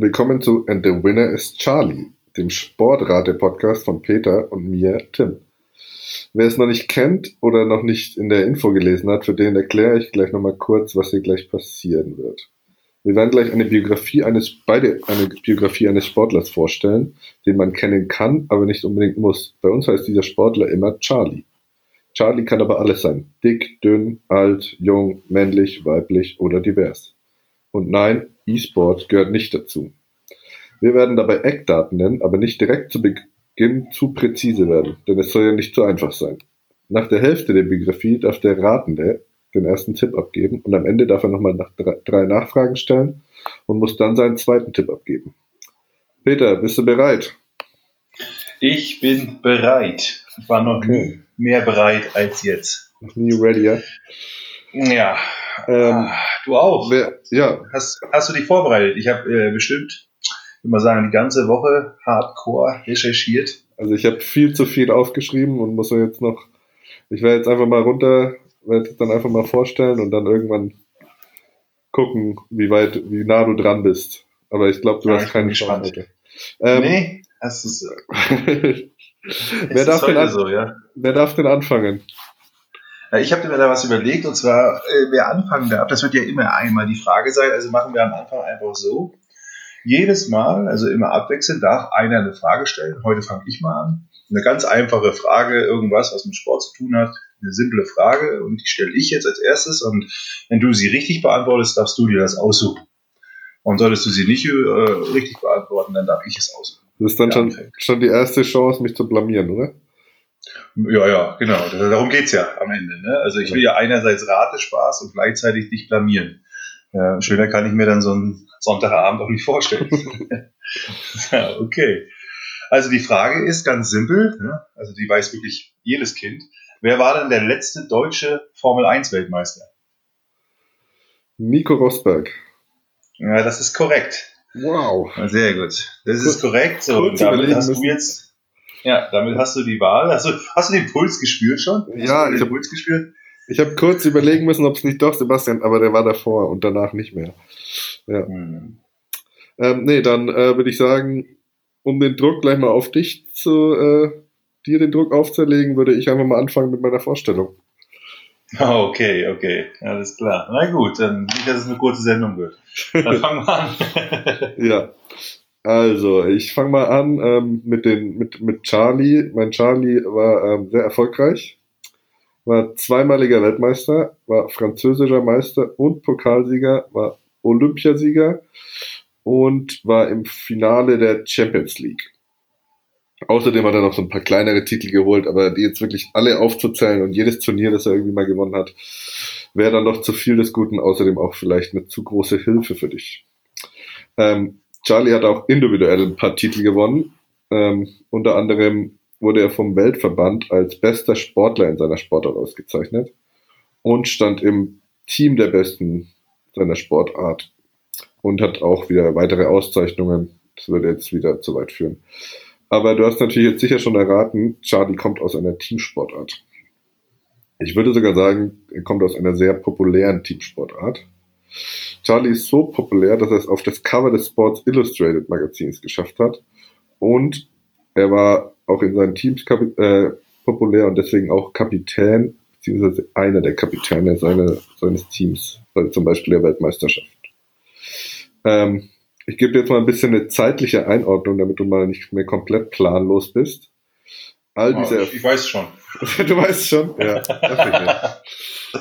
Willkommen zu And the Winner is Charlie, dem Sportrate-Podcast von Peter und mir, Tim. Wer es noch nicht kennt oder noch nicht in der Info gelesen hat, für den erkläre ich gleich nochmal kurz, was hier gleich passieren wird. Wir werden gleich eine Biografie eines, beide eine Biografie eines Sportlers vorstellen, den man kennen kann, aber nicht unbedingt muss. Bei uns heißt dieser Sportler immer Charlie. Charlie kann aber alles sein. Dick, dünn, alt, jung, männlich, weiblich oder divers. Und nein, E-Sport gehört nicht dazu. Wir werden dabei Eckdaten nennen, aber nicht direkt zu Beginn zu präzise werden, denn es soll ja nicht zu einfach sein. Nach der Hälfte der Biografie darf der Ratende den ersten Tipp abgeben und am Ende darf er nochmal nach drei Nachfragen stellen und muss dann seinen zweiten Tipp abgeben. Peter, bist du bereit? Ich bin bereit. Ich war noch okay. mehr bereit als jetzt. Noch nie ready, ja? Ja. Ähm, du auch. Wer, ja. Hast, hast du dich vorbereitet? Ich habe äh, bestimmt, ich würde mal sagen, die ganze Woche hardcore recherchiert. Also ich habe viel zu viel aufgeschrieben und muss jetzt noch, ich werde jetzt einfach mal runter, werde dann einfach mal vorstellen und dann irgendwann gucken, wie weit, wie nah du dran bist. Aber ich glaube, du ja, hast keine Chance. Ähm, nee, das ist. wer, darf denn an, so, ja? wer darf denn anfangen? Ich habe mir da was überlegt und zwar, äh, wer anfangen darf, das wird ja immer einmal die Frage sein, also machen wir am Anfang einfach so. Jedes Mal, also immer abwechselnd, darf einer eine Frage stellen. Heute fange ich mal an. Eine ganz einfache Frage, irgendwas, was mit Sport zu tun hat. Eine simple Frage und die stelle ich jetzt als erstes und wenn du sie richtig beantwortest, darfst du dir das aussuchen. Und solltest du sie nicht äh, richtig beantworten, dann darf ich es aussuchen. Das ist dann schon, schon die erste Chance, mich zu blamieren, oder? Ja, ja, genau. Darum geht's ja am Ende. Ne? Also ich will ja einerseits Ratespaß und gleichzeitig dich blamieren. Ja, schöner kann ich mir dann so einen Sonntagabend auch nicht vorstellen. ja, okay. Also die Frage ist ganz simpel, ne? also die weiß wirklich jedes Kind. Wer war denn der letzte deutsche Formel 1 Weltmeister? Nico Rosberg. Ja, das ist korrekt. Wow. Sehr gut. Das ist korrekt. So, und damit hast du jetzt ja, damit hast du die Wahl. Hast du, hast du den Puls gespürt schon? Hast ja, ich habe Puls gespürt. Ich habe kurz überlegen müssen, ob es nicht doch Sebastian, aber der war davor und danach nicht mehr. Ja. Hm. Ähm, nee, dann äh, würde ich sagen, um den Druck gleich mal auf dich zu, äh, dir den Druck aufzulegen, würde ich einfach mal anfangen mit meiner Vorstellung. Oh, okay, okay, alles klar. Na gut, dann nicht, dass es eine kurze Sendung wird. Dann fangen wir an. ja, also, ich fange mal an ähm, mit, den, mit, mit Charlie. Mein Charlie war ähm, sehr erfolgreich, war zweimaliger Weltmeister, war französischer Meister und Pokalsieger, war Olympiasieger und war im Finale der Champions League. Außerdem hat er noch so ein paar kleinere Titel geholt, aber die jetzt wirklich alle aufzuzählen und jedes Turnier, das er irgendwie mal gewonnen hat, wäre dann doch zu viel des Guten, außerdem auch vielleicht eine zu große Hilfe für dich. Ähm, Charlie hat auch individuell ein paar Titel gewonnen. Ähm, unter anderem wurde er vom Weltverband als bester Sportler in seiner Sportart ausgezeichnet und stand im Team der Besten seiner Sportart und hat auch wieder weitere Auszeichnungen. Das würde jetzt wieder zu weit führen. Aber du hast natürlich jetzt sicher schon erraten, Charlie kommt aus einer Teamsportart. Ich würde sogar sagen, er kommt aus einer sehr populären Teamsportart. Charlie ist so populär, dass er es auf das Cover des Sports Illustrated Magazins geschafft hat. Und er war auch in seinen Teams äh, populär und deswegen auch Kapitän, beziehungsweise einer der Kapitäne seine, seines Teams, also zum Beispiel der Weltmeisterschaft. Ähm, ich gebe dir jetzt mal ein bisschen eine zeitliche Einordnung, damit du mal nicht mehr komplett planlos bist. All diese, oh, ich, ich weiß schon. du weißt schon? Ja.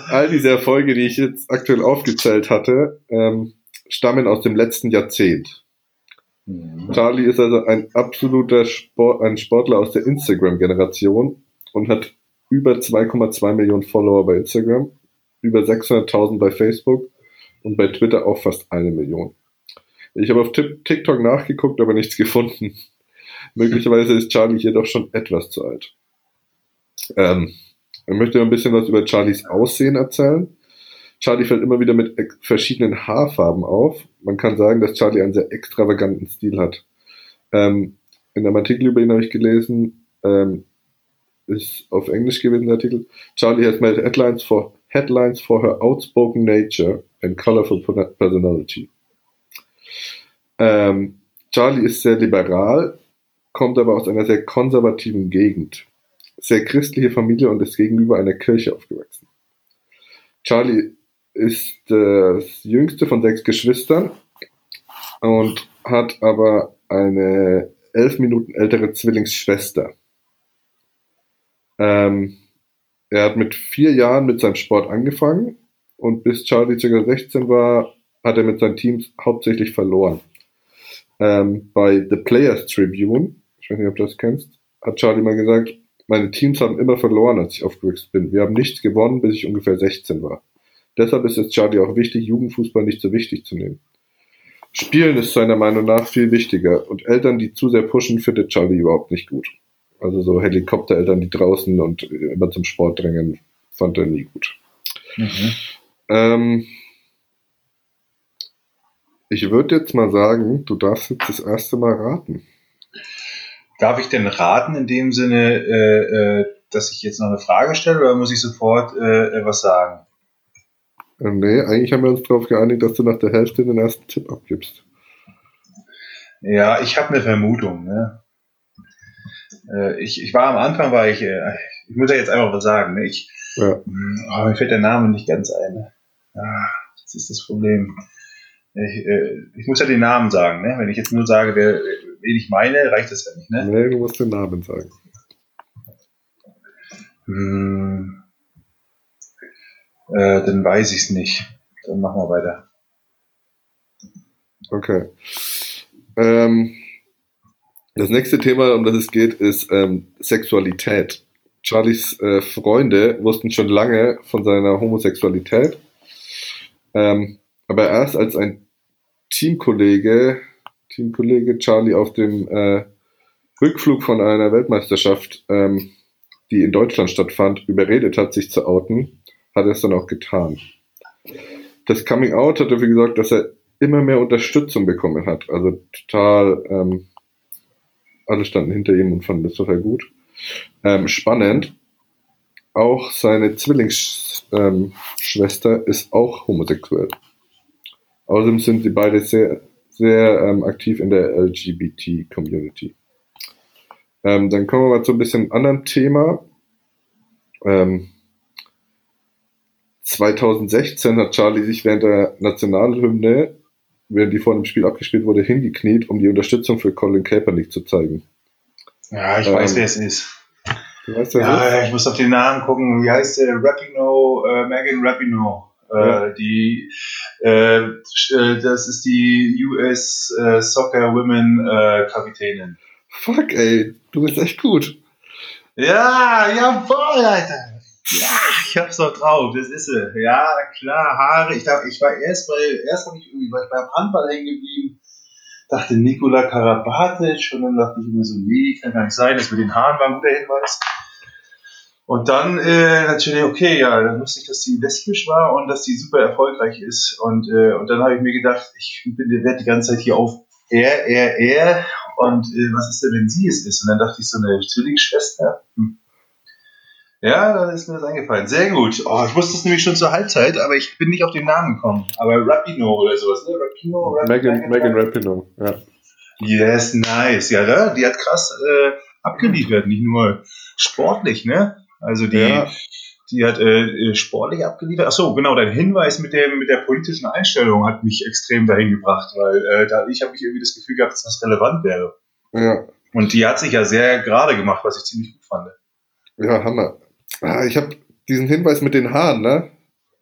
All diese Erfolge, die ich jetzt aktuell aufgezählt hatte, ähm, stammen aus dem letzten Jahrzehnt. Mhm. Charlie ist also ein absoluter Sport, ein Sportler aus der Instagram-Generation und hat über 2,2 Millionen Follower bei Instagram, über 600.000 bei Facebook und bei Twitter auch fast eine Million. Ich habe auf TikTok nachgeguckt, aber nichts gefunden. Möglicherweise ist Charlie hier doch schon etwas zu alt. Ähm, ich möchte ein bisschen was über Charlies Aussehen erzählen. Charlie fällt immer wieder mit verschiedenen Haarfarben auf. Man kann sagen, dass Charlie einen sehr extravaganten Stil hat. Ähm, in einem Artikel über ihn habe ich gelesen, ähm, ist auf Englisch gewesen der Artikel. Charlie has made headlines for headlines for her outspoken nature and colorful personality. Ähm, Charlie ist sehr liberal, kommt aber aus einer sehr konservativen Gegend. Sehr christliche Familie und ist gegenüber einer Kirche aufgewachsen. Charlie ist das jüngste von sechs Geschwistern und hat aber eine elf Minuten ältere Zwillingsschwester. Ähm, er hat mit vier Jahren mit seinem Sport angefangen und bis Charlie ca. 16 war, hat er mit seinen Teams hauptsächlich verloren. Ähm, bei The Players Tribune, ich weiß nicht, ob du das kennst, hat Charlie mal gesagt, meine Teams haben immer verloren, als ich aufgewachsen bin. Wir haben nichts gewonnen, bis ich ungefähr 16 war. Deshalb ist es Charlie auch wichtig, Jugendfußball nicht so wichtig zu nehmen. Spielen ist seiner Meinung nach viel wichtiger und Eltern, die zu sehr pushen, findet Charlie überhaupt nicht gut. Also so Helikoptereltern, die draußen und immer zum Sport drängen, fand er nie gut. Mhm. Ähm, ich würde jetzt mal sagen, du darfst jetzt das erste Mal raten. Darf ich denn raten in dem Sinne, äh, äh, dass ich jetzt noch eine Frage stelle oder muss ich sofort äh, was sagen? Äh, nee, eigentlich haben wir uns darauf geeinigt, dass du nach der Hälfte den ersten Tipp abgibst. Ja, ich habe eine Vermutung. Ne? Äh, ich, ich war am Anfang, war ich, äh, ich muss ja jetzt einfach was sagen. Ne? Ich, ja. Hm, oh, mir fällt der Name nicht ganz ein. Ah, das ist das Problem. Ich, äh, ich muss ja den Namen sagen. Ne? Wenn ich jetzt nur sage, wer, wen ich meine, reicht das ja nicht. Ne? Nee, du musst den Namen sagen. Hm, äh, dann weiß ich es nicht. Dann machen wir weiter. Okay. Ähm, das nächste Thema, um das es geht, ist ähm, Sexualität. Charlies äh, Freunde wussten schon lange von seiner Homosexualität. Ähm, aber erst als ein Teamkollege, Teamkollege Charlie auf dem äh, Rückflug von einer Weltmeisterschaft, ähm, die in Deutschland stattfand, überredet hat, sich zu outen, hat er es dann auch getan. Das Coming Out hat dafür gesagt, dass er immer mehr Unterstützung bekommen hat. Also total, ähm, alle standen hinter ihm und fanden das total gut. Ähm, spannend, auch seine Zwillingsschwester ähm, ist auch homosexuell. Außerdem sind sie beide sehr, sehr ähm, aktiv in der LGBT-Community. Ähm, dann kommen wir mal zu ein bisschen anderen Thema. Ähm, 2016 hat Charlie sich während der Nationalhymne, während die vor dem Spiel abgespielt wurde, hingekniet, um die Unterstützung für Colin Kaepernick zu zeigen. Ja, ich ähm, weiß, wer es ist. Du weißt, wer ja, ist? ich muss auf den Namen gucken. Wie heißt der? Rapino, äh, Megan Rapino. Äh, ja. Die, äh, äh das ist die US äh, Soccer Women äh, Kapitänin. Fuck, ey, du bist echt gut. Ja, jawohl, Alter. Ja, ich hab's doch drauf, das ist sie. Ja, klar, Haare. Ich, dachte, ich war erst bei, erst habe ich irgendwie beim Handball hängen geblieben, dachte Nikola Karabatic und dann dachte ich mir so, nee, kann gar nicht sein, das mit den Haaren war ein guter Hinweis. Und dann äh, natürlich, okay, ja, dann wusste ich, dass sie lesbisch war und dass sie super erfolgreich ist. Und, äh, und dann habe ich mir gedacht, ich bin, werde die ganze Zeit hier auf er, er, er. Und äh, was ist denn, wenn sie es ist? Und dann dachte ich, so eine Zwillingsschwester. Hm ja, da ist mir das eingefallen. Sehr gut. Oh, ich wusste es nämlich schon zur Halbzeit, aber ich bin nicht auf den Namen gekommen. Aber Rapino oder sowas, ne? Rapino, Rapino Megan, Megan Rapino, ja. Yes, nice. Ja, da, die hat krass äh, abgeliefert, nicht nur sportlich, ne? Also die, ja. die hat äh, sportlich abgeliefert. Achso, genau, dein Hinweis mit dem mit der politischen Einstellung hat mich extrem dahin gebracht, weil äh, da, ich habe mich irgendwie das Gefühl gehabt, dass das relevant wäre. Ja. Und die hat sich ja sehr gerade gemacht, was ich ziemlich gut fand. Ja, Hammer. Ah, ich habe diesen Hinweis mit den Haaren, ne?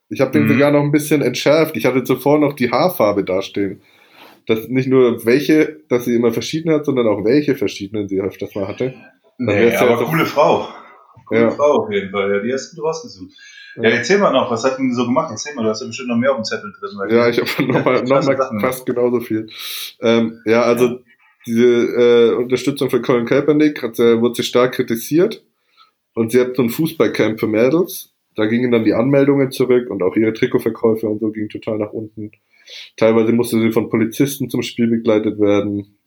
Ich habe den mhm. sogar noch ein bisschen entschärft. Ich hatte zuvor noch die Haarfarbe dastehen. Dass nicht nur welche, dass sie immer verschiedene hat, sondern auch welche verschiedenen sie öfters mal hatte. Nee, aber ja coole Frau. Coole ja. Frau auf jeden Fall. Ja, die hast du rausgesucht. Ja, erzähl mal noch, was hat denn so gemacht? Erzähl mal, du hast ja bestimmt noch mehr auf dem Zettel drin. Ja, ich habe noch mal, noch mal fast genauso viel. Ähm, ja, also diese äh, Unterstützung für Colin Kaepernick hat, äh, wurde sie stark kritisiert. Und sie hat so ein Fußballcamp für Mädels. Da gingen dann die Anmeldungen zurück und auch ihre Trikotverkäufe und so gingen total nach unten. Teilweise musste sie von Polizisten zum Spiel begleitet werden.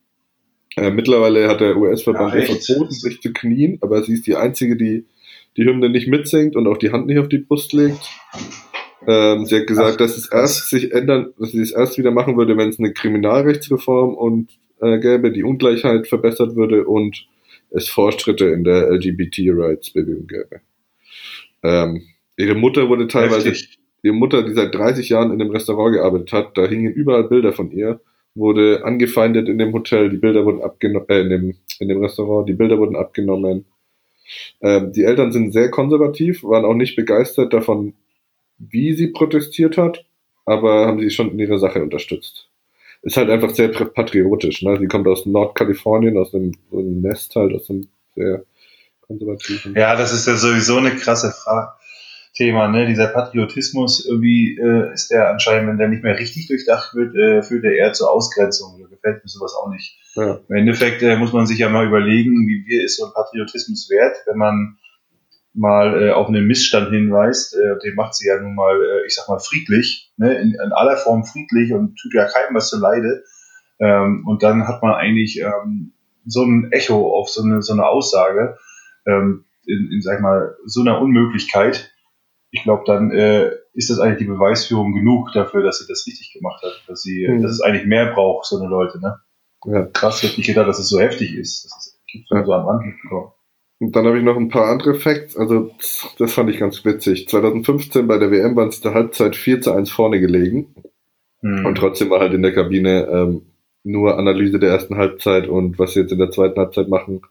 Äh, mittlerweile hat der US-Verband ja, verboten, sich zu knien, aber sie ist die einzige, die die Hymne nicht mitsingt und auch die Hand nicht auf die Brust legt. Ähm, sie hat gesagt, Ach, dass es erst sich ändern, dass sie es erst wieder machen würde, wenn es eine Kriminalrechtsreform und äh, gäbe, die Ungleichheit verbessert würde und es Fortschritte in der LGBT-Rights-Bewegung gäbe. Ähm, ihre Mutter wurde teilweise, Heftig. ihre Mutter, die seit 30 Jahren in dem Restaurant gearbeitet hat, da hingen überall Bilder von ihr, wurde angefeindet in dem Hotel, die Bilder wurden abgenommen, äh, in dem, in dem Restaurant, die Bilder wurden abgenommen. Ähm, die Eltern sind sehr konservativ, waren auch nicht begeistert davon, wie sie protestiert hat, aber haben sie schon in ihrer Sache unterstützt. Ist halt einfach sehr patriotisch. Ne? Sie kommt aus Nordkalifornien, aus einem, einem Nest halt, aus einem sehr konservativen. Ja, das ist ja sowieso eine krasse Frage. Thema, ne? Dieser Patriotismus, irgendwie äh, ist der anscheinend, wenn der nicht mehr richtig durchdacht wird, äh, führt er eher zur Ausgrenzung. Oder gefällt mir sowas auch nicht. Ja. Im Endeffekt äh, muss man sich ja mal überlegen, wie viel ist so ein Patriotismus wert, wenn man mal äh, auf einen Missstand hinweist, äh, den macht sie ja nun mal, äh, ich sag mal, friedlich, ne? in, in aller Form friedlich und tut ja keinem was zu leide. Ähm, und dann hat man eigentlich ähm, so ein Echo auf so eine, so eine Aussage, ähm, in, in, sag ich mal, so einer Unmöglichkeit. Ich glaube, dann äh, ist das eigentlich die Beweisführung genug dafür, dass sie das richtig gemacht hat, dass sie, mhm. dass es eigentlich mehr braucht, so eine Leute, ne? Ja. Krass, hätte ich gedacht, dass es so heftig ist. Das ist ja. so am Rand mitbekommen. Und dann habe ich noch ein paar andere Facts. Also, das fand ich ganz witzig. 2015 bei der WM waren sie der Halbzeit 4 zu 1 vorne gelegen. Mhm. Und trotzdem war halt in der Kabine ähm, nur Analyse der ersten Halbzeit und was sie jetzt in der zweiten Halbzeit machen.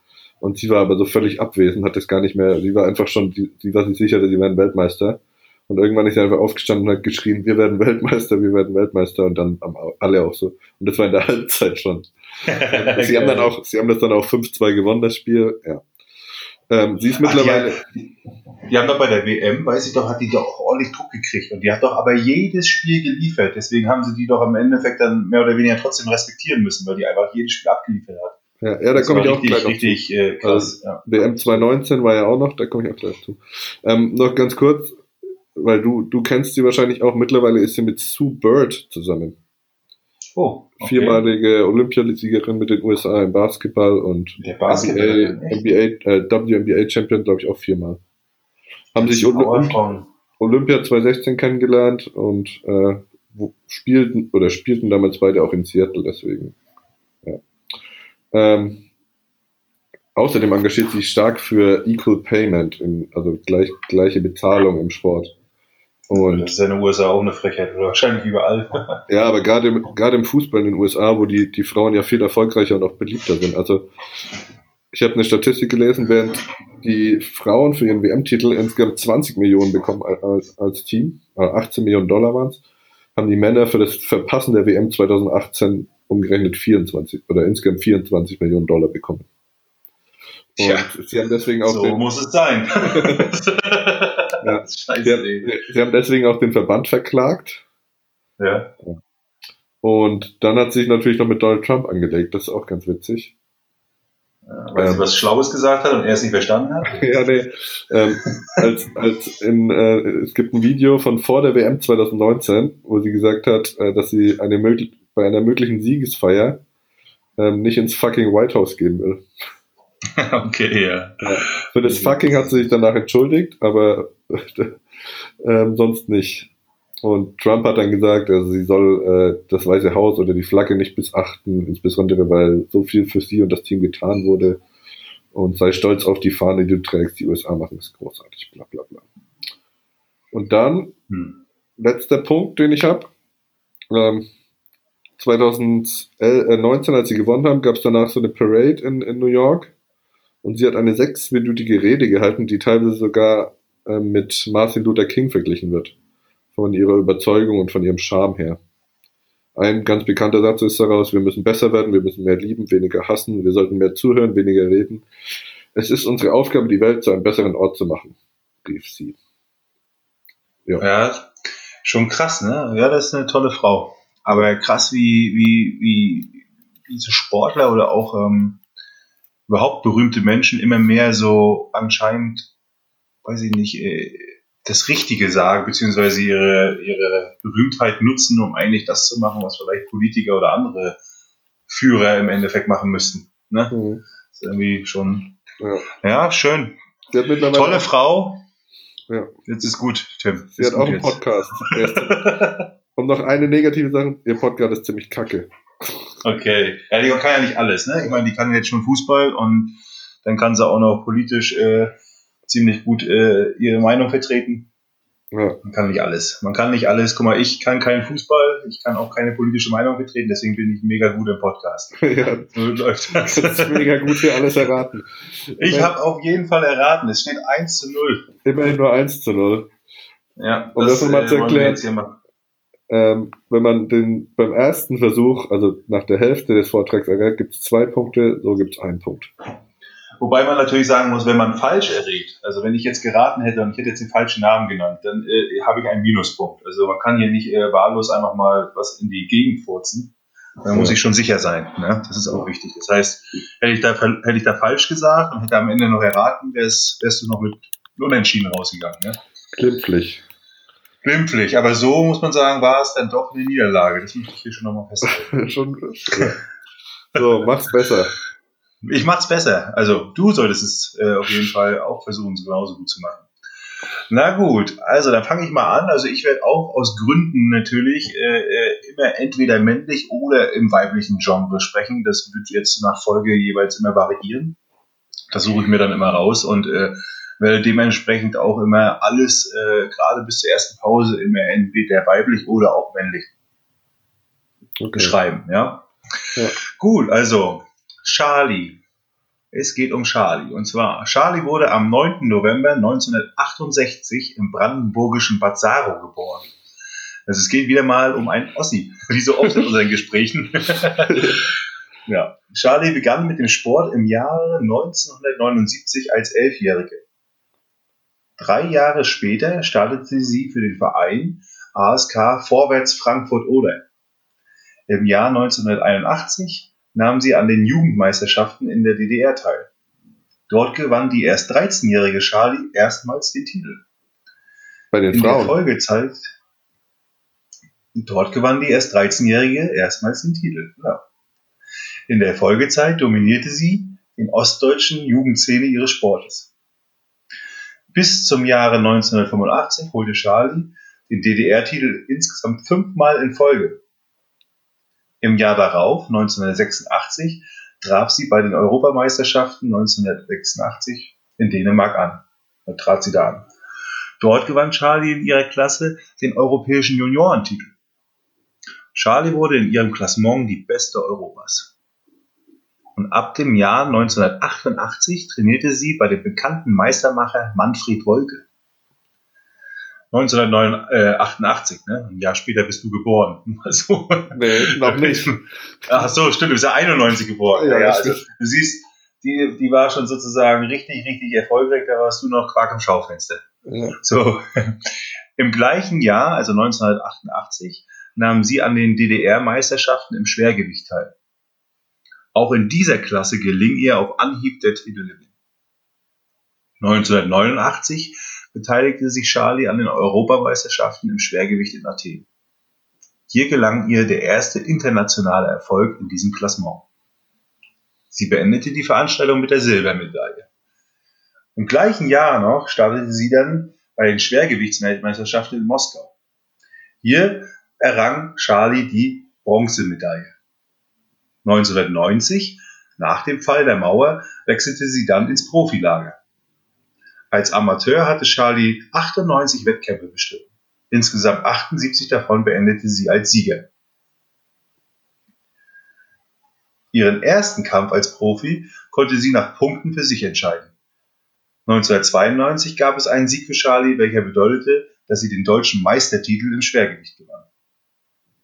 Und sie war aber so völlig abwesend, hat das gar nicht mehr, sie war einfach schon, sie war sich sicher, dass sie werden Weltmeister. Und irgendwann ist sie einfach aufgestanden und hat geschrien, wir werden Weltmeister, wir werden Weltmeister. Und dann alle auch so. Und das war in der Halbzeit schon. sie haben dann auch, sie haben das dann auch 5-2 gewonnen, das Spiel. Ja. Ähm, sie ist mittlerweile. Ach, die, hat, die, haben doch bei der WM, weiß ich doch, hat die doch ordentlich Druck gekriegt und die hat doch aber jedes Spiel geliefert. Deswegen haben sie die doch im Endeffekt dann mehr oder weniger trotzdem respektieren müssen, weil die einfach jedes Spiel abgeliefert hat. Ja, ja da komme ich auch richtig, gleich noch richtig, zu. Äh, krass, also, ja. WM 2019 war ja auch noch, da komme ich auch gleich zu. Ähm, noch ganz kurz, weil du, du kennst sie wahrscheinlich auch, mittlerweile ist sie mit Sue Bird zusammen. Oh, okay. Viermalige Olympiasiegerin mit den USA im Basketball und NBA, NBA äh, WNBA Champion, glaube ich, auch viermal. Haben sich Olymp Olympia 2016 kennengelernt und äh, spielten oder spielten damals beide auch in Seattle, deswegen. Ähm, außerdem engagiert sie sich stark für Equal Payment, in, also gleich, gleiche Bezahlung im Sport. Und das ist ja in den USA auch eine Frechheit, oder wahrscheinlich überall. ja, aber gerade im, gerade im Fußball in den USA, wo die, die Frauen ja viel erfolgreicher und auch beliebter sind. Also ich habe eine Statistik gelesen, während die Frauen für ihren WM-Titel insgesamt 20 Millionen bekommen als, als Team, 18 äh, Millionen Dollar waren es, haben die Männer für das Verpassen der WM 2018 umgerechnet 24 oder insgesamt 24 Millionen Dollar bekommen. Und ja, sie haben deswegen auch so den, muss es sein. ja, Scheiße, sie, sie, haben deswegen auch den Verband verklagt. Ja. Und dann hat sie sich natürlich noch mit Donald Trump angelegt. Das ist auch ganz witzig. Ja, weil ähm, sie was Schlaues gesagt hat und er es nicht verstanden hat? ja, nee. Ähm, als, als in, äh, es gibt ein Video von vor der WM 2019, wo sie gesagt hat, äh, dass sie eine bei einer möglichen Siegesfeier ähm, nicht ins fucking White House gehen will. okay, ja. ja. Für das Fucking hat sie sich danach entschuldigt, aber ähm, sonst nicht. Und Trump hat dann gesagt, also sie soll äh, das Weiße Haus oder die Flagge nicht missachten, insbesondere weil so viel für sie und das Team getan wurde. Und sei stolz auf die Fahne, die du trägst. Die USA machen es großartig, bla bla bla. Und dann, hm. letzter Punkt, den ich habe. Ähm, 2019, als sie gewonnen haben, gab es danach so eine Parade in, in New York und sie hat eine sechsminütige Rede gehalten, die teilweise sogar äh, mit Martin Luther King verglichen wird. Von ihrer Überzeugung und von ihrem Charme her. Ein ganz bekannter Satz ist daraus, wir müssen besser werden, wir müssen mehr lieben, weniger hassen, wir sollten mehr zuhören, weniger reden. Es ist unsere Aufgabe, die Welt zu einem besseren Ort zu machen, rief sie. Ja. ja, schon krass, ne? Ja, das ist eine tolle Frau. Aber krass, wie, wie, wie, wie so Sportler oder auch ähm, überhaupt berühmte Menschen immer mehr so anscheinend, weiß ich nicht, äh, das Richtige sagen, beziehungsweise ihre, ihre Berühmtheit nutzen, um eigentlich das zu machen, was vielleicht Politiker oder andere Führer im Endeffekt machen müssten. Ne? Mhm. Ist irgendwie schon, ja, ja schön. Tolle Frau. Ja. Jetzt ist gut, Tim. Sie hat auch einen Podcast. Noch eine negative Sache, ihr Podcast ist ziemlich kacke. Okay. Ja, die kann ja nicht alles, ne? Ich meine, die kann jetzt schon Fußball und dann kann sie auch noch politisch äh, ziemlich gut äh, ihre Meinung vertreten. Ja. Man kann nicht alles. Man kann nicht alles. Guck mal, ich kann keinen Fußball, ich kann auch keine politische Meinung vertreten, deswegen bin ich mega gut im Podcast. Ja, so läuft das. das ist mega gut für alles erraten. Ich habe auf jeden Fall erraten. Es steht 1 zu 0. Immerhin nur 1 zu 0. Ja, um das, das nochmal äh, zu erklären. Ähm, wenn man den beim ersten Versuch, also nach der Hälfte des Vortrags errät, gibt es zwei Punkte, so gibt es einen Punkt. Wobei man natürlich sagen muss, wenn man falsch errät, also wenn ich jetzt geraten hätte und ich hätte jetzt den falschen Namen genannt, dann äh, habe ich einen Minuspunkt. Also man kann hier nicht äh, wahllos einfach mal was in die Gegend furzen. Da muss ich schon sicher sein. Ne? Das ist auch wichtig. Das heißt, hätte ich da, hätte ich da falsch gesagt und hätte am Ende noch erraten, wärst, wärst du noch mit Unentschieden rausgegangen. Ne? Glimpflich. Glimpflich. Aber so muss man sagen, war es dann doch eine Niederlage. Das möchte ich hier schon nochmal festhalten. schon, so, mach's besser. Ich mach's besser. Also du solltest es äh, auf jeden Fall auch versuchen, so genauso gut zu machen. Na gut, also dann fange ich mal an. Also ich werde auch aus Gründen natürlich äh, äh, immer entweder männlich oder im weiblichen Genre sprechen. Das wird jetzt nach Folge jeweils immer variieren. Das suche ich mir dann immer raus und äh, werde dementsprechend auch immer alles, äh, gerade bis zur ersten Pause, immer entweder weiblich oder auch männlich okay. beschreiben. Ja? ja. Gut, also Charlie. Es geht um Charlie. Und zwar, Charlie wurde am 9. November 1968 im brandenburgischen Bad Saro geboren. Also es geht wieder mal um einen Ossi, wie so oft in unseren Gesprächen. ja. Charlie begann mit dem Sport im Jahre 1979 als Elfjährige. Drei Jahre später startete sie für den Verein ASK Vorwärts Frankfurt-Oder. Im Jahr 1981 nahm sie an den Jugendmeisterschaften in der DDR teil. Dort gewann die erst 13-jährige Charlie erstmals den Titel. Bei den in Frauen? Der Folgezeit, dort gewann die erst 13-jährige erstmals den Titel. Ja. In der Folgezeit dominierte sie in ostdeutschen Jugendszene ihres Sportes. Bis zum Jahre 1985 holte Charlie den DDR-Titel insgesamt fünfmal in Folge. Im Jahr darauf, 1986, traf sie bei den Europameisterschaften 1986 in Dänemark an. Da trat sie da an. Dort gewann Charlie in ihrer Klasse den europäischen Juniorentitel. Charlie wurde in ihrem Klassement die beste Europas. Und ab dem Jahr 1988 trainierte sie bei dem bekannten Meistermacher Manfred Wolke. 1988, ne? Ein Jahr später bist du geboren. Also, nee, noch nicht. Ach so, stimmt, du bist ja 91 geboren. Ja, ja also, du siehst, die, die war schon sozusagen richtig, richtig erfolgreich, da warst du noch Quark im Schaufenster. Ja. So. Im gleichen Jahr, also 1988, nahm sie an den DDR-Meisterschaften im Schwergewicht teil. Auch in dieser Klasse geling ihr auf Anhieb der Titelgewinn. 1989 beteiligte sich Charlie an den Europameisterschaften im Schwergewicht in Athen. Hier gelang ihr der erste internationale Erfolg in diesem Klassement. Sie beendete die Veranstaltung mit der Silbermedaille. Im gleichen Jahr noch startete sie dann bei den Schwergewichtsweltmeisterschaften in Moskau. Hier errang Charlie die Bronzemedaille. 1990, nach dem Fall der Mauer, wechselte sie dann ins Profilager. Als Amateur hatte Charlie 98 Wettkämpfe bestritten. Insgesamt 78 davon beendete sie als Sieger. Ihren ersten Kampf als Profi konnte sie nach Punkten für sich entscheiden. 1992 gab es einen Sieg für Charlie, welcher bedeutete, dass sie den deutschen Meistertitel im Schwergewicht gewann.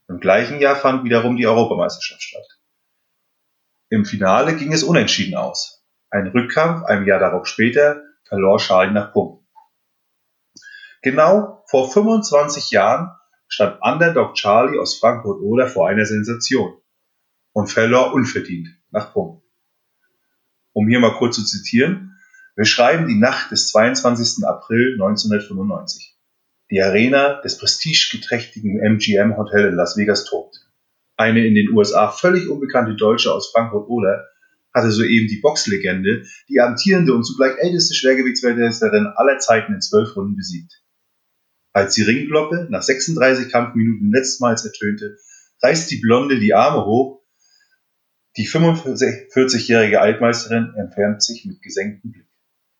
Im gleichen Jahr fand wiederum die Europameisterschaft statt. Im Finale ging es unentschieden aus. Ein Rückkampf ein Jahr darauf später verlor Charlie nach Punkten. Genau vor 25 Jahren stand Underdog Charlie aus Frankfurt-Oder vor einer Sensation und verlor unverdient nach Punkten. Um hier mal kurz zu zitieren, wir schreiben die Nacht des 22. April 1995. Die Arena des prestigeträchtigen MGM Hotel in Las Vegas tobt. Eine in den USA völlig unbekannte Deutsche aus Frankfurt-Oder hatte soeben die Boxlegende, die amtierende und zugleich älteste Schwergewichtsweltmeisterin aller Zeiten in zwölf Runden besiegt. Als die Ringglocke nach 36 Kampfminuten letztmals ertönte, reißt die Blonde die Arme hoch. Die 45-jährige Altmeisterin entfernt sich mit gesenktem Blick.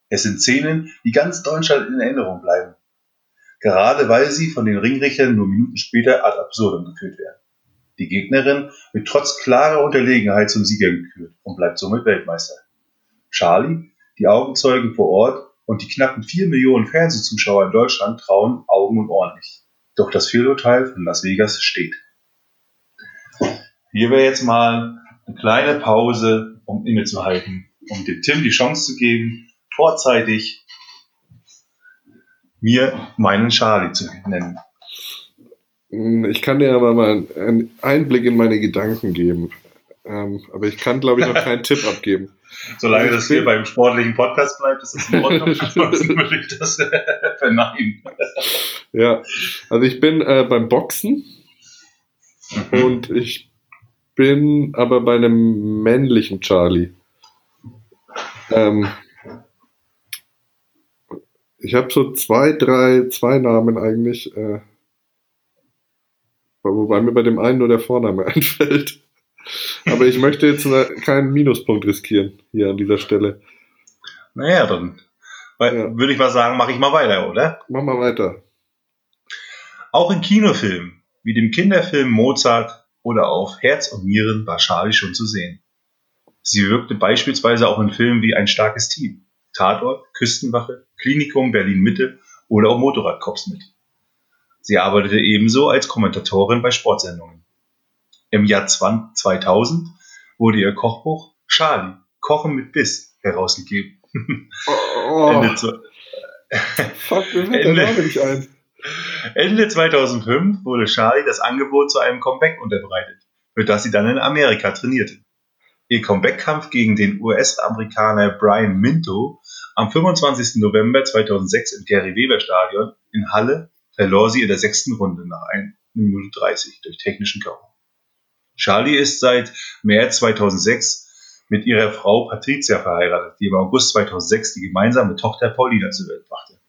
Es sind Szenen, die ganz Deutschland in Erinnerung bleiben. Gerade weil sie von den Ringrichtern nur Minuten später ad absurdum geführt werden. Die Gegnerin wird trotz klarer Unterlegenheit zum Sieger gekürt und bleibt somit Weltmeister. Charlie, die Augenzeugen vor Ort und die knappen vier Millionen Fernsehzuschauer in Deutschland trauen Augen und Ohren nicht. Doch das Fehlurteil von Las Vegas steht. Hier wäre jetzt mal eine kleine Pause, um innezuhalten, um dem Tim die Chance zu geben, vorzeitig mir meinen Charlie zu nennen. Hm, ich kann dir aber mal einen Einblick in meine Gedanken geben. Ähm, aber ich kann, glaube ich, noch keinen Tipp abgeben. Solange das hier beim sportlichen Podcast bleibt, ist das in Ordnung. Ansonsten würde ich das verneinen. Ja, also ich bin äh, beim Boxen mhm. und ich bin aber bei einem männlichen Charlie. Ähm, ich habe so zwei, drei, zwei Namen eigentlich. Äh, Wobei mir bei dem einen nur der Vorname einfällt. Aber ich möchte jetzt keinen Minuspunkt riskieren hier an dieser Stelle. Naja, dann ja. würde ich mal sagen, mache ich mal weiter, oder? Mach mal weiter. Auch in Kinofilmen, wie dem Kinderfilm Mozart oder auf Herz und Nieren war Charlie schon zu sehen. Sie wirkte beispielsweise auch in Filmen wie Ein starkes Team, Tatort, Küstenwache, Klinikum Berlin Mitte oder auch Motorradcops mit. Sie arbeitete ebenso als Kommentatorin bei Sportsendungen. Im Jahr 2000 wurde ihr Kochbuch Charlie, Kochen mit Biss herausgegeben. Oh. Ende, zu, Fuck, Ende. Ende 2005 wurde Charlie das Angebot zu einem Comeback unterbreitet, für das sie dann in Amerika trainierte. Ihr Comeback-Kampf gegen den US-Amerikaner Brian Minto am 25. November 2006 im Gary Weber Stadion in Halle verlor sie in der sechsten Runde nach 1 Minute 30 durch technischen K.O. Charlie ist seit März 2006 mit ihrer Frau Patricia verheiratet, die im August 2006 die gemeinsame Tochter Paulina zur Welt brachte.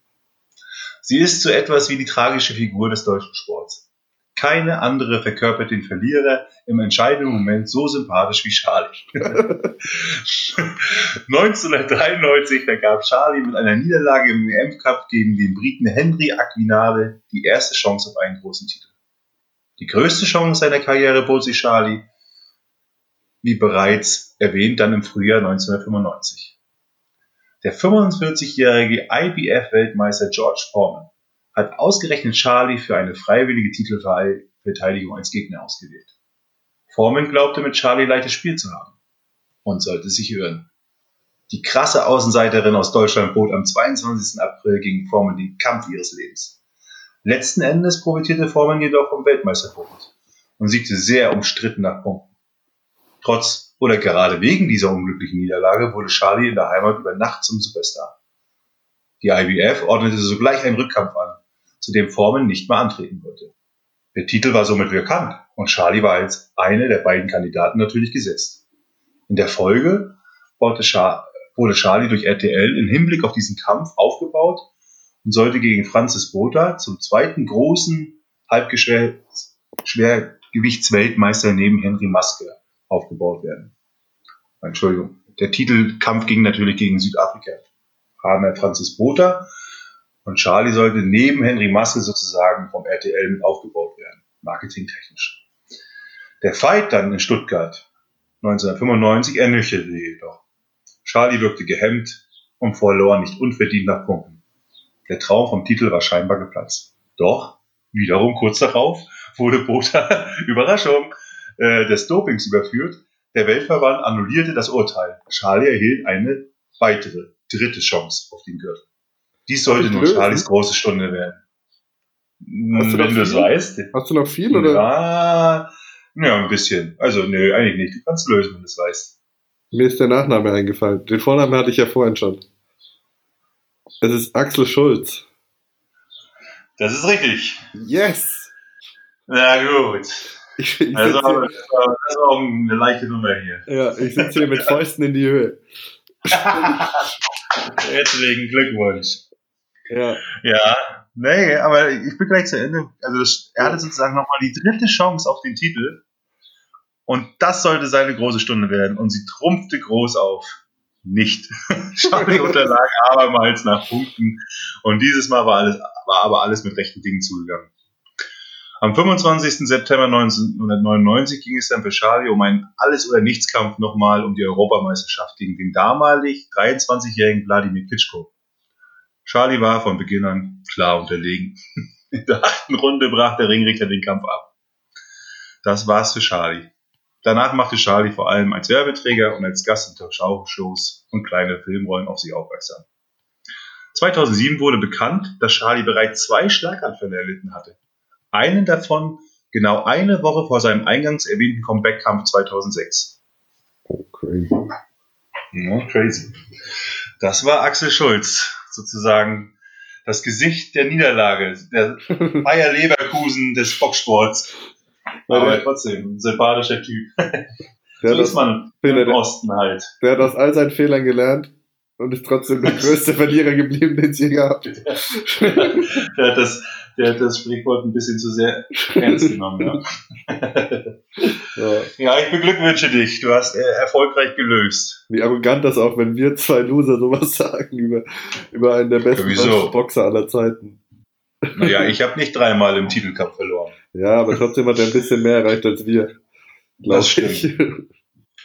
Sie ist so etwas wie die tragische Figur des deutschen Sports. Keine andere verkörpert den Verlierer im entscheidenden Moment so sympathisch wie Charlie. 1993 vergab Charlie mit einer Niederlage im WM-Cup gegen den Briten Henry Aquinade die erste Chance auf einen großen Titel. Die größte Chance seiner Karriere bot sich Charlie, wie bereits erwähnt, dann im Frühjahr 1995. Der 45-jährige IBF-Weltmeister George Foreman hat ausgerechnet Charlie für eine freiwillige Titelverteidigung als Gegner ausgewählt. Foreman glaubte mit Charlie leichtes Spiel zu haben und sollte sich irren. Die krasse Außenseiterin aus Deutschland bot am 22. April gegen Foreman den Kampf ihres Lebens. Letzten Endes profitierte Foreman jedoch vom Weltmeisterfokus und siegte sehr umstritten nach Punkten. Trotz oder gerade wegen dieser unglücklichen Niederlage wurde Charlie in der Heimat über Nacht zum Superstar. Die IBF ordnete sogleich einen Rückkampf an, zu dem Foreman nicht mehr antreten wollte. Der Titel war somit bekannt und Charlie war als eine der beiden Kandidaten natürlich gesetzt. In der Folge wurde Charlie durch RTL im Hinblick auf diesen Kampf aufgebaut und sollte gegen Francis Botha zum zweiten großen Halbschwergewichtsweltmeister neben Henry Maske aufgebaut werden. Entschuldigung. Der Titelkampf ging natürlich gegen Südafrika. Partner Francis Botha und Charlie sollte neben Henry Maske sozusagen vom RTL mit aufgebaut werden, marketingtechnisch. Der Fight dann in Stuttgart 1995 ernüchterte jedoch. Charlie wirkte gehemmt und verlor nicht unverdient nach Punkten. Der Traum vom Titel war scheinbar geplatzt. Doch, wiederum kurz darauf, wurde Botha, Überraschung, äh, des Dopings überführt. Der Weltverband annullierte das Urteil. Charlie erhielt eine weitere, dritte Chance auf den Gürtel. Dies sollte nun Charlies große Stunde werden. Hast du Wenn du es weißt. Hast du noch viel, oder? Ja, ja, ein bisschen. Also, nö, eigentlich nicht. Du kannst lösen, wenn du es weißt. Mir ist der Nachname eingefallen. Den Vornamen hatte ich ja vorhin schon. Es ist Axel Schulz. Das ist richtig. Yes! Na gut. Ich, ich Also, sitze das war, auch eine leichte Nummer hier. hier, ja, ich sitz hier mit Fäusten in die Höhe. Herzlichen Glückwunsch. Ja, Ja, nee, aber ich bin gleich zu Ende. Also das, er hatte sozusagen nochmal die dritte Chance auf den Titel. Und das sollte seine große Stunde werden. Und sie trumpfte groß auf. Nicht. Charlie unterlag abermals nach Punkten. Und dieses Mal war, alles, war aber alles mit rechten Dingen zugegangen. Am 25. September 1999 ging es dann für Charlie um einen Alles- oder Nichts-Kampf nochmal um die Europameisterschaft gegen den damalig 23-jährigen Wladimir Klitschko. Charlie war von Beginn an klar unterlegen. In der achten Runde brach der Ringrichter den Kampf ab. Das war's für Charlie. Danach machte Charlie vor allem als Werbeträger und als Gast in Talkshows und kleine Filmrollen auf sich aufmerksam. 2007 wurde bekannt, dass Charlie bereits zwei Schlaganfälle erlitten hatte. Einen davon genau eine Woche vor seinem eingangs erwähnten Comeback-Kampf 2006. oh, crazy. Crazy. Das war Axel Schulz, sozusagen das Gesicht der Niederlage, der Bayer Leverkusen des Boxsports. Aber trotzdem, ein sympathischer Typ. Der So hat, ist man im Osten halt. der hat aus all seinen Fehlern gelernt und ist trotzdem der größte Verlierer geblieben, den es je gab. Der hat das, der hat das Sprichwort ein bisschen zu sehr ernst genommen. Ja, Ja. ja ich beglückwünsche dich. Du hast äh, erfolgreich gelöst. Wie arrogant das auch, wenn wir zwei Loser sowas sagen über, über einen der besten Wieso? Boxer aller Zeiten. Naja, ich habe nicht dreimal im Titelkampf verloren. Ja, aber trotzdem hat er ein bisschen mehr erreicht als wir. Das stimmt. ich.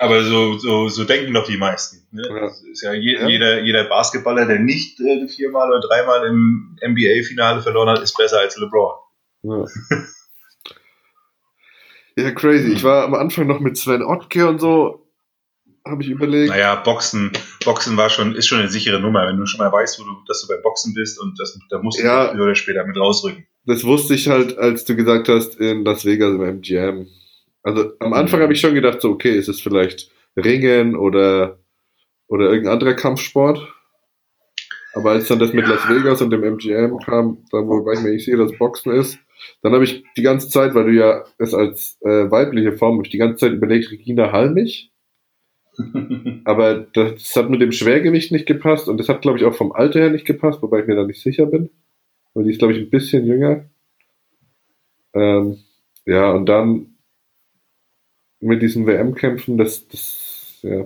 Aber so, so, so denken doch die meisten. Ne? Ja. Ist ja, je, Ja. Jeder, jeder Basketballer, der nicht äh, viermal oder dreimal im NBA-Finale verloren hat, ist besser als LeBron. Ja. ja, crazy. Ich war am Anfang noch mit Sven Ottke und so, habe ich überlegt. Naja, Boxen, Boxen war schon, ist schon eine sichere Nummer. Wenn du schon mal weißt, wo du, dass du beim Boxen bist und das, da musst du Ja. früher oder später mit rausrücken. Das wusste ich halt, als du gesagt hast, in Las Vegas beim MGM. Also am Anfang Mhm. habe ich schon gedacht, so, okay, ist es vielleicht Ringen oder, oder irgendein anderer Kampfsport. Aber als dann das mit Las Vegas und dem MGM kam, da wo war ich mir nicht sicher, dass Boxen ist, dann habe ich die ganze Zeit, weil du ja es als äh, weibliche Form, hab ich die ganze Zeit überlegt, Regina Halmich. Aber das hat mit dem Schwergewicht nicht gepasst und das hat, glaube ich, auch vom Alter her nicht gepasst, wobei ich mir da nicht sicher bin. Weil die ist, glaube ich, ein bisschen jünger. Ähm, ja, und dann mit diesen WM-Kämpfen, das, das, ja,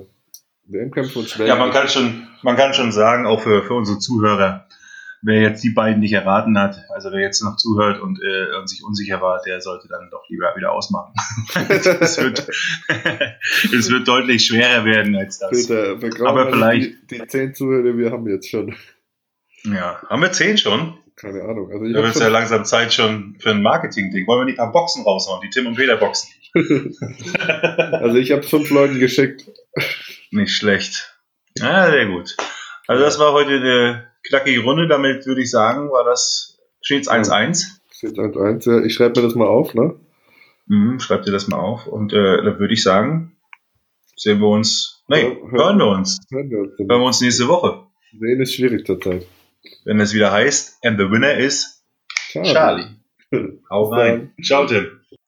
WM-Kämpfe und Schwergewicht. Ja, man kann schon, man kann schon sagen, auch für, für unsere Zuhörer, wer jetzt die beiden nicht erraten hat, also wer jetzt noch zuhört und, äh, und sich unsicher war, der sollte dann doch lieber wieder ausmachen. es, wird, es wird deutlich schwerer werden als das. Peter, Aber vielleicht- Die, die zehn Zuhörer, wir haben jetzt schon. Ja, haben wir zehn schon? Keine Ahnung. Also ich Da wird es ja langsam Zeit schon für ein Marketing-Ding. Wollen wir nicht ein paar Boxen raushauen, die Tim und Peter Boxen? also ich habe fünf Leuten geschickt. Nicht schlecht. Ja, sehr gut. Also das war heute eine knackige Runde. Damit würde ich sagen, war das stets 1-1. Das ist jetzt 1-1. Ja, ich schreibe mir das mal auf, ne? Mhm, schreib dir das mal auf. Und äh, dann würde ich sagen, sehen wir uns, nee, Ja, hören wir uns. Hören wir uns. Hören wir uns nächste Woche. Sehen ist schwierig zurzeit. Wenn es wieder heißt, and the winner is Charlie. Hau rein. Ciao, Tim.